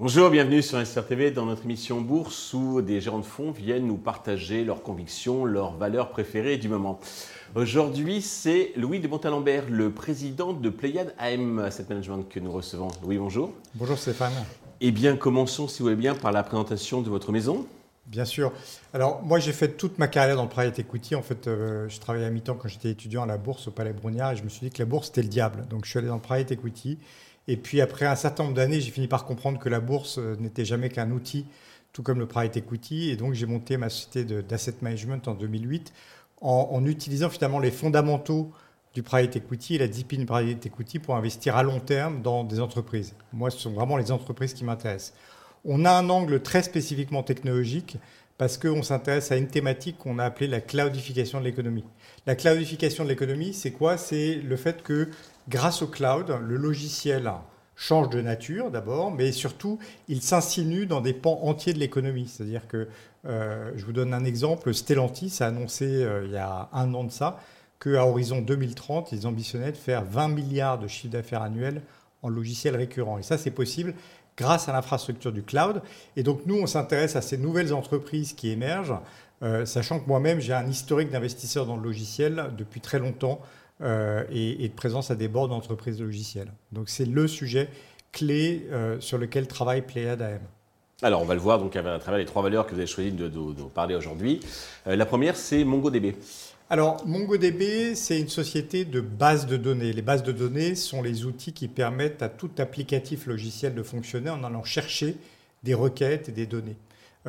Bonjour, bienvenue sur SRTV dans notre émission Bourse où des gérants de fonds viennent nous partager leurs convictions, leurs valeurs préférées du moment. Aujourd'hui, c'est Louis de Montalembert, le président de Pléiade AM Asset Management que nous recevons. Louis, bonjour. Bonjour Stéphane. Eh bien, commençons, si vous voulez bien, par la présentation de votre maison. Bien sûr. Alors, moi, j'ai fait toute ma carrière dans le private equity. En fait, euh, je travaillais à mi-temps quand j'étais étudiant à la bourse au Palais Brunière et je me suis dit que la bourse, c'était le diable. Donc, je suis allé dans le private equity. Et puis après un certain nombre d'années, j'ai fini par comprendre que la bourse euh, n'était jamais qu'un outil, tout comme le private equity. Et donc j'ai monté ma société d'asset management en 2008 en, utilisant finalement les fondamentaux du private equity et la discipline private equity pour investir à long terme dans des entreprises. Moi, ce sont vraiment les entreprises qui m'intéressent. On a un angle très spécifiquement technologique parce qu'on s'intéresse à une thématique qu'on a appelée la cloudification de l'économie. La cloudification de l'économie, c'est quoi? C'est le fait que grâce au cloud, le logiciel change de nature d'abord, mais surtout, il s'insinue dans des pans entiers de l'économie. C'est-à-dire que, euh, je vous donne un exemple, Stellantis a annoncé euh, il y a un an de ça qu'à horizon 2030, ils ambitionnaient de faire 20 milliards de chiffre d'affaires annuel en logiciels récurrents. Et ça, c'est possible grâce à l'infrastructure du cloud. Et donc, nous, on s'intéresse à ces nouvelles entreprises qui émergent, euh, sachant que moi-même, j'ai un historique d'investisseur dans le logiciel depuis très longtemps. Euh, et, de présence à des bords d'entreprises logicielles. Donc c'est le sujet clé euh, sur lequel travaille Pléiade AM. Alors on va le voir donc à travers les trois valeurs que vous avez choisi de, de, parler aujourd'hui. La première c'est MongoDB. Alors, MongoDB, c'est une société de base de données. Les bases de données sont les outils qui permettent à tout applicatif logiciel de fonctionner en allant chercher des requêtes et des données.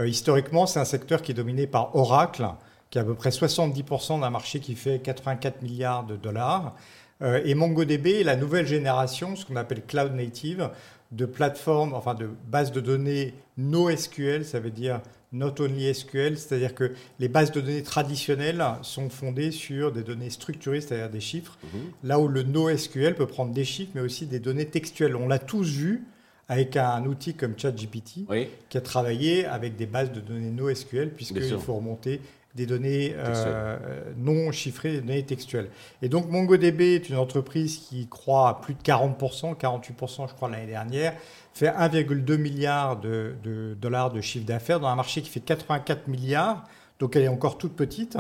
historiquement, c'est un secteur qui est dominé par Oracle, qui est à peu près 70% d'un marché qui fait 84 milliards de dollars. Euh, et MongoDB est la nouvelle génération, ce qu'on appelle cloud native, de plateformes, enfin de bases de données NoSQL, ça veut dire not only SQL, c'est-à-dire que les bases de données traditionnelles sont fondées sur des données structurées, c'est-à-dire des chiffres, mhm. là où le NoSQL peut prendre des chiffres, mais aussi des données textuelles. On l'a tous vu avec un outil comme ChatGPT, qui a travaillé avec des bases de données NoSQL, puisqu'il faut remonter des données euh, non chiffrées, des données textuelles. Et donc MongoDB est une entreprise qui croît à plus de 40%, 48% je crois l'année dernière, fait 1,2 milliard de, dollars de chiffre d'affaires dans un marché qui fait 84 milliards, donc elle est encore toute petite.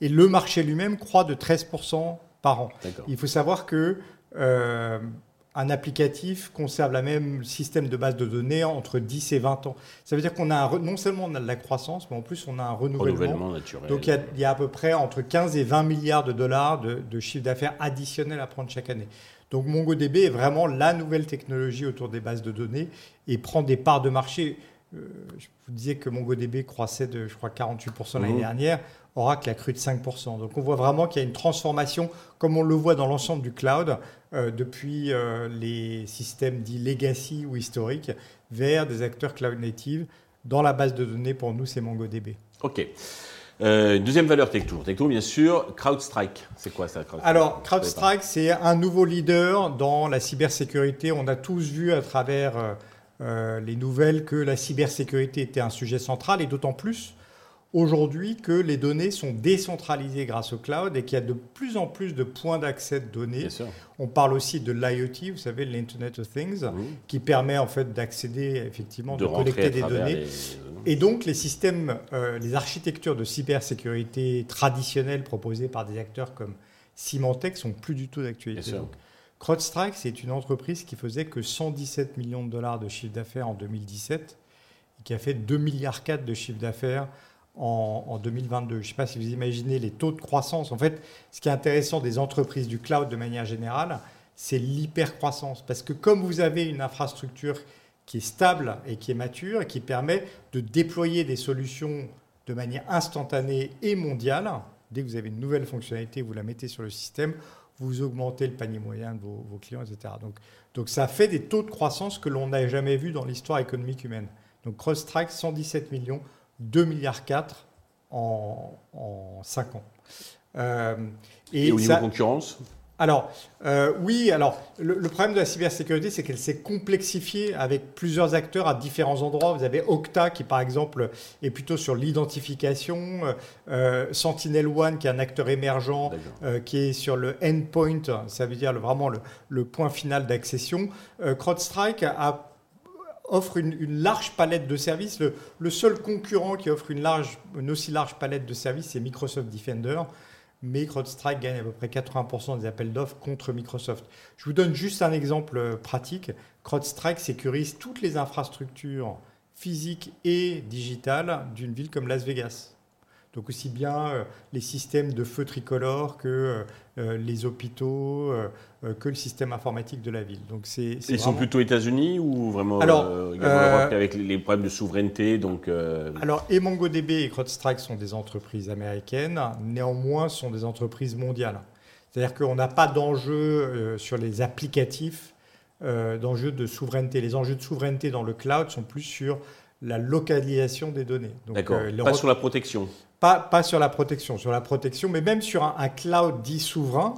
Et le marché lui-même croît de 13% par an. Il faut savoir que euh, un applicatif conserve le même système de base de données entre 10 et 20 ans. Ça veut dire qu'on a non seulement on a de la croissance, mais en plus on a un renouvellement. naturel. Donc il y, a, à peu près entre 15 et 20 milliards de dollars de, de chiffre d'affaires additionnel à prendre chaque année. Donc MongoDB est vraiment la nouvelle technologie autour des bases de données et prend des parts de marché. Euh, je vous disais que MongoDB croissait de, je crois, 48% l'année mmh. dernière. Oracle a cru de 5%. Donc on voit vraiment qu'il y a une transformation, comme on le voit dans l'ensemble du cloud, euh, depuis euh, les systèmes dits legacy ou historiques vers des acteurs cloud native. Dans la base de données, pour nous, c'est MongoDB. OK. Euh, deuxième valeur Tech2. Tech2, bien sûr, CrowdStrike. C'est quoi ça CrowdStrike? Alors, CrowdStrike, c'est un nouveau leader dans la cybersécurité. On a tous vu à travers les nouvelles que la cybersécurité était un sujet central et d'autant plus aujourd'hui que les données sont décentralisées grâce au cloud et qu'il y a de plus en plus de points d'accès de données. On parle aussi de l'IoT, vous savez, l'Internet of Things, qui permet en fait d'accéder effectivement, de, collecter des données. Et donc les systèmes, euh, les architectures de cybersécurité traditionnelles proposées par des acteurs comme Symantec sont plus du tout d'actualité. CrowdStrike, c'est une entreprise qui faisait que 117 millions de dollars de chiffre d'affaires en 2017 et qui a fait 2 milliards 4 de chiffre d'affaires en, 2022. Je ne sais pas si vous imaginez les taux de croissance. En fait, ce qui est intéressant des entreprises du cloud de manière générale, c'est l'hypercroissance. Parce que comme vous avez une infrastructure qui est stable et qui est mature et qui permet de déployer des solutions de manière instantanée et mondiale, dès que vous avez une nouvelle fonctionnalité, vous la mettez sur le système, vous augmentez le panier moyen de vos, clients, etc. Donc, donc ça fait des taux de croissance que l'on n'a jamais vu dans l'histoire économique humaine. Donc CrossTrack, 117 millions 2 milliards 4 en, en 5 ans. Euh, et, au niveau concurrence? Alors, euh, oui, alors le, problème de la cybersécurité, c'est qu'elle s'est complexifiée avec plusieurs acteurs à différents endroits. Vous avez Okta qui, par exemple, est plutôt sur l'identification, euh, Sentinel One qui est un acteur émergent, euh, qui est sur le endpoint, ça veut dire vraiment le, point final d'accession. CrowdStrike offre une, large palette de services. Le, le, seul concurrent qui offre une, large, une aussi large palette de services, c'est Microsoft Defender mais CrowdStrike gagne à peu près 80% des appels d'offres contre Microsoft. Je vous donne juste un exemple euh, pratique. CrowdStrike sécurise toutes les infrastructures physiques et digitales d'une ville comme Las Vegas. Donc aussi bien euh, les systèmes de feu tricolore que euh, les hôpitaux, que le système informatique de la ville. Donc c'est, Ils sont plutôt États-Unis ou vraiment alors, avec les problèmes de souveraineté donc, Alors et MongoDB et CrowdStrike sont des entreprises américaines, néanmoins sont des entreprises mondiales. C'est-à-dire qu'on n'a pas d'enjeu sur les applicatifs, d'enjeux de souveraineté. Les enjeux de souveraineté dans le cloud sont plus sur la localisation des données. D'accord, pas sur la protection pas, sur la protection, sur la protection, mais même sur un, cloud dit souverain,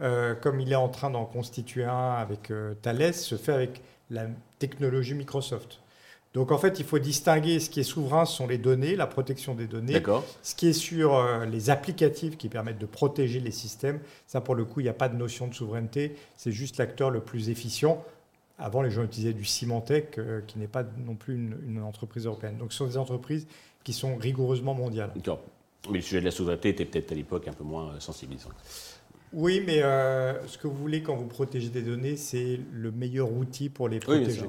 euh, comme il est en train d'en constituer un avec euh, Thales, se fait avec la technologie Microsoft. Donc en fait, il faut distinguer ce qui est souverain, ce sont les données, la protection des données. Ce qui est sur euh, les applicatifs qui permettent de protéger les systèmes, ça pour le coup, il n'y a pas de notion de souveraineté, c'est juste l'acteur le plus efficient. Avant, les gens utilisaient du Symantec, qui n'est pas non plus une, une, entreprise européenne. Donc ce sont des entreprises qui sont rigoureusement mondiales. D'accord. Mais le sujet de la souveraineté était peut-être à l'époque un peu moins euh, sensibilisant. Oui, mais euh, ce que vous voulez quand vous protégez des données, c'est le meilleur outil pour les protéger.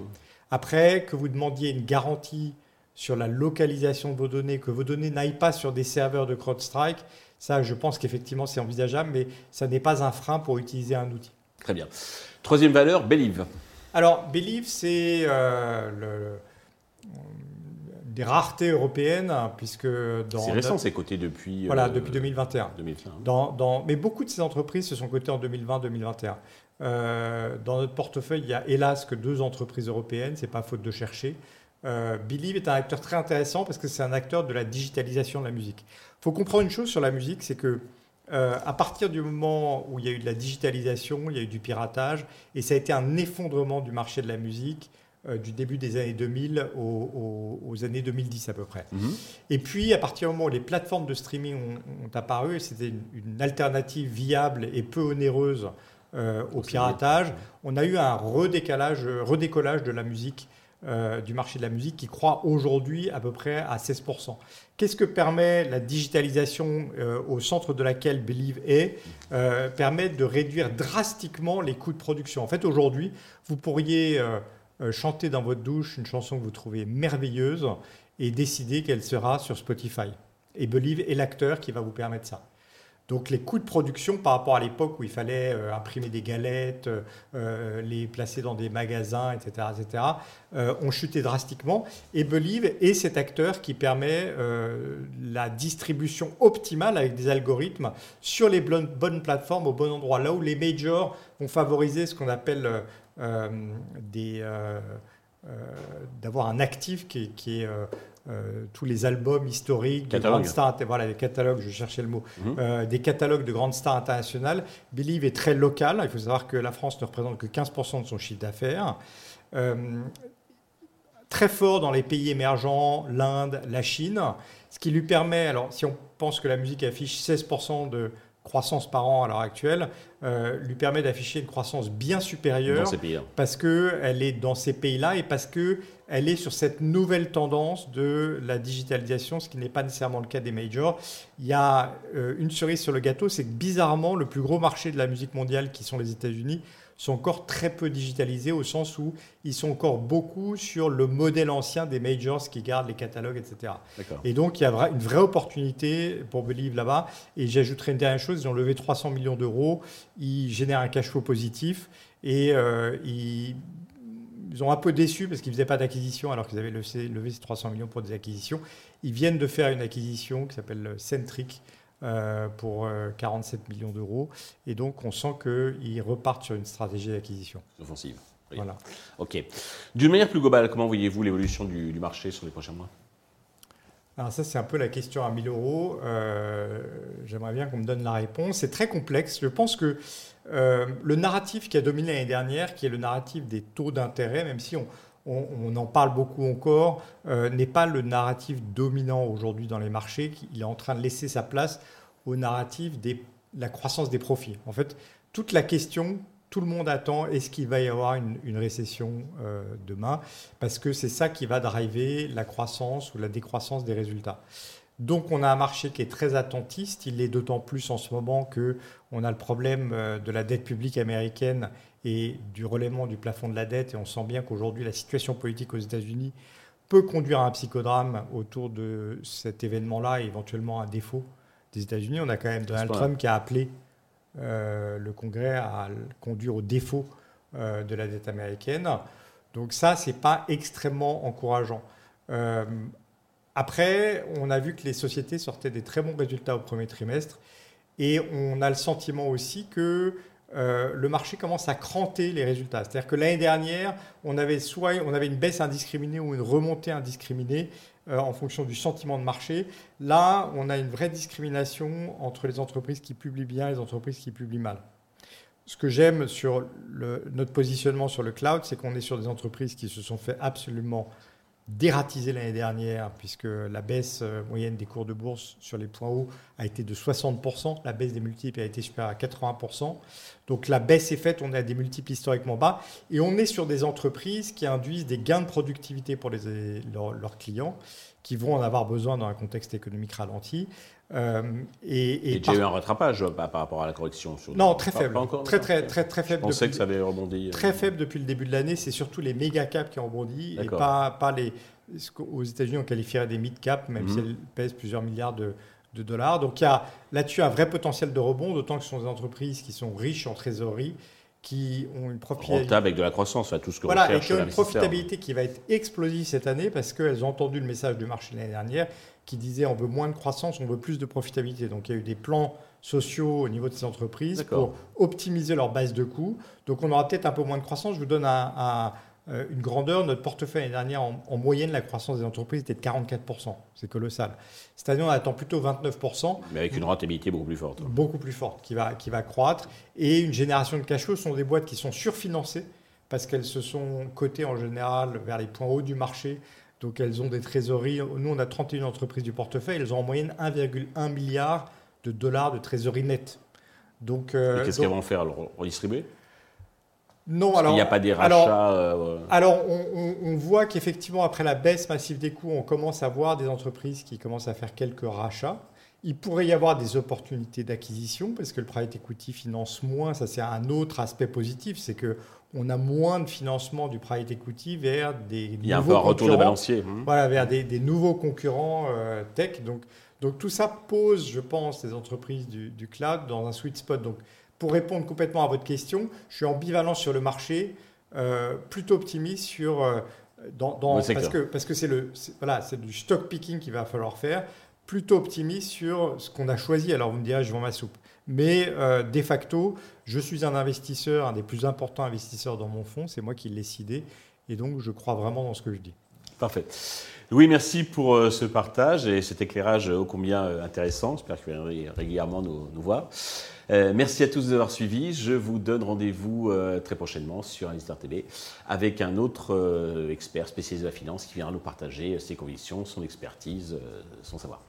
Après, que vous demandiez une garantie sur la localisation de vos données, que vos données n'aillent pas sur des serveurs de CrowdStrike, ça, je pense qu'effectivement, c'est envisageable, mais ça n'est pas un frein pour utiliser un outil. Très bien. Troisième valeur, Believe. Alors, Believe, c'est euh, le des raretés européennes, puisque dans... C'est récent, c'est coté depuis... Voilà, euh, depuis 2021. 2021. Dans, dans, mais beaucoup de ces entreprises se sont cotées en 2020-2021. Euh, dans notre portefeuille, il y a hélas que deux entreprises européennes, c'est pas faute de chercher. Euh, Believe est un acteur très intéressant parce que c'est un acteur de la digitalisation de la musique. Il faut comprendre une chose sur la musique, c'est que euh, à partir du moment où il y a eu de la digitalisation, il y a eu du piratage, et ça a été un effondrement du marché de la musique euh, du début des années 2000 aux, années 2010 à peu près. Mhm. Et puis, à partir du moment où les plateformes de streaming ont, apparu, c'était une, alternative viable et peu onéreuse euh, au piratage, on a eu un redécalage, redécollage de la musique, euh, du marché de la musique qui croît aujourd'hui à peu près à 16%. Qu'est-ce que permet la digitalisation au centre de laquelle Believe est Permet de réduire drastiquement les coûts de production? En fait, aujourd'hui, vous pourriez euh, chanter dans votre douche une chanson que vous trouvez merveilleuse et décider qu'elle sera sur Spotify. Et Believe est l'acteur qui va vous permettre ça. Donc les coûts de production par rapport à l'époque où il fallait euh, imprimer des galettes, euh, les placer dans des magasins, etc., etc., ont chuté drastiquement. Et Believe est cet acteur qui permet la distribution optimale avec des algorithmes sur les bonnes plateformes au bon endroit. Là où les majors vont favoriser ce qu'on appelle euh, euh, euh, d'avoir un actif qui, est tous les albums historiques de grandes stars, voilà les catalogues, je cherchais le mot, mhm. des catalogues de grandes stars internationales. Believe est très local. Il faut savoir que la France ne représente que 15% de son chiffre d'affaires. très fort dans les pays émergents, l'Inde, la Chine, ce qui lui permet, alors si on pense que la musique affiche 16% de croissance par an à l'heure actuelle, euh, lui permet d'afficher une croissance bien supérieure dans ces pays parce qu'elle est dans ces pays-là et parce qu'elle est sur cette nouvelle tendance de la digitalisation, ce qui n'est pas nécessairement le cas des majors. Il y a euh, une cerise sur le gâteau, c'est que bizarrement, le plus gros marché de la musique mondiale, qui sont les États-Unis, sont encore très peu digitalisés au sens où ils sont encore beaucoup sur le modèle ancien des majors qui gardent les catalogues, etc. Et donc il y a une vraie opportunité pour Believe là-bas. Et j'ajouterai une dernière chose, ils ont levé 300 millions d'euros, ils génèrent un cash flow positif et euh, ils ils ont un peu déçu parce qu'ils ne faisaient pas d'acquisition alors qu'ils avaient levé, levé ces 300 millions pour des acquisitions. Ils viennent de faire une acquisition qui s'appelle Centric, euh, pour 47 euh, millions d'euros. Et donc, on sent qu'ils repartent sur une stratégie d'acquisition. Offensive. Voilà. OK. D'une manière plus globale, comment voyez-vous l'évolution du, marché sur les prochains mois? Alors ça, c'est un peu la question à 1000 euros. Euh, j'aimerais bien qu'on me donne la réponse. C'est très complexe. Je pense que le narratif qui a dominé l'année dernière, qui est le narratif des taux d'intérêt, même si on, on, en parle beaucoup encore, n'est pas le narratif dominant aujourd'hui dans les marchés. Il est en train de laisser sa place au narratif de la croissance des profits. En fait, toute la question tout le monde attend est-ce qu'il va y avoir une, récession euh, demain? Parce que c'est ça qui va driver la croissance ou la décroissance des résultats. Donc on a un marché qui est très attentiste. Il est d'autant plus en ce moment que on a le problème euh, de la dette publique américaine et du relèvement du plafond de la dette. Et on sent bien qu'aujourd'hui la situation politique aux États-Unis peut conduire à un psychodrame autour de cet événement-là et éventuellement un défaut des États-Unis. On a quand même Donald Trump qui a appelé euh, le Congrès à conduire au défaut euh, de la dette américaine. Donc ça, c'est pas extrêmement encourageant. Euh, après, on a vu que les sociétés sortaient des très bons résultats au premier trimestre et on a le sentiment aussi que le marché commence à cranter les résultats. C'est-à-dire que l'année dernière, on avait soit on avait une baisse indiscriminée ou une remontée indiscriminée euh, en fonction du sentiment de marché. Là, on a une vraie discrimination entre les entreprises qui publient bien et les entreprises qui publient mal. Ce que j'aime sur notre positionnement sur le cloud, c'est qu'on est sur des entreprises qui se sont fait absolument dératisé l'année dernière, puisque la baisse euh, moyenne des cours de bourse sur les points hauts a été de 60%, la baisse des multiples a été supérieure à 80%. Donc la baisse est faite, on est à des multiples historiquement bas, et on est sur des entreprises qui induisent des gains de productivité pour les, leurs, clients, qui vont en avoir besoin dans un contexte économique ralenti. Euh, et, et, eu un rattrapage euh, par, rapport à la correction Non, très faible. très, très, très, très faible. Je pensais que ça avait rebondi. Très faible depuis le début de l'année. C'est surtout les méga caps qui ont rebondi et pas, pas les. Aux États-Unis, on qualifierait des mid caps, même si mhm. elles pèsent plusieurs milliards de, de dollars. Donc il y a là-dessus un vrai potentiel de rebond, d'autant que ce sont des entreprises qui sont riches en trésorerie qui ont une profitabilité. avec de la croissance, tout ce que voilà, et qui ont une profitabilité qui va être explosive cette année parce qu'elles ont entendu le message du marché l'année dernière qui disait on veut moins de croissance, on veut plus de profitabilité. Donc il y a eu des plans sociaux au niveau de ces entreprises pour optimiser leur base de coûts. Donc on aura peut-être un peu moins de croissance. Je vous donne un, une grandeur. Notre portefeuille l'année dernière, en, moyenne, la croissance des entreprises était de 44%. C'est colossal. Cette année, on attend plutôt 29%. Mais avec une rentabilité beaucoup plus forte. Beaucoup plus forte, qui va, qui va croître. Et une génération de cash flow sont des boîtes qui sont surfinancées parce qu'elles se sont cotées en général vers les points hauts du marché donc elles ont des trésoreries. Nous, on a 31 entreprises du portefeuille. Elles ont en moyenne 1,1 milliard de dollars de trésorerie nette. Donc, euh, qu'est-ce qu'elles vont faire? Redistribuer? Non, alors. Il n'y a pas des rachats. Euh, alors, on, voit qu'effectivement, après la baisse massive des coûts, on commence à voir des entreprises qui commencent à faire quelques rachats. Il pourrait y avoir des opportunités d'acquisition parce que le private equity finance moins. Ça, c'est un autre aspect positif. C'est que on a moins de financement du private equity vers des Il y a un peu un retour de balancier. Mmh. Voilà, vers des, nouveaux concurrents euh, tech. Donc, donc tout ça pose, je pense, les entreprises du, cloud dans un sweet spot. Donc pour répondre complètement à votre question, je suis ambivalent sur le marché, euh, plutôt optimiste sur... Euh, dans, parce, que, parce que c'est le voilà c'est du stock picking qu'il va falloir faire plutôt optimiste sur ce qu'on a choisi alors vous me direz je vends ma soupe mais euh, de facto, je suis un investisseur, un des plus importants investisseurs dans mon fonds. C'est moi qui l'ai décidé. Et donc, je crois vraiment dans ce que je dis. Parfait. Louis, merci pour euh, ce partage et cet éclairage ô combien euh, intéressant. J'espère que vous viendrez régulièrement nous, voir. merci à tous d'avoir suivi. Je vous donne rendez-vous très prochainement sur Investor TV avec un autre expert spécialisé de la finance qui viendra nous partager ses convictions, son expertise, son savoir.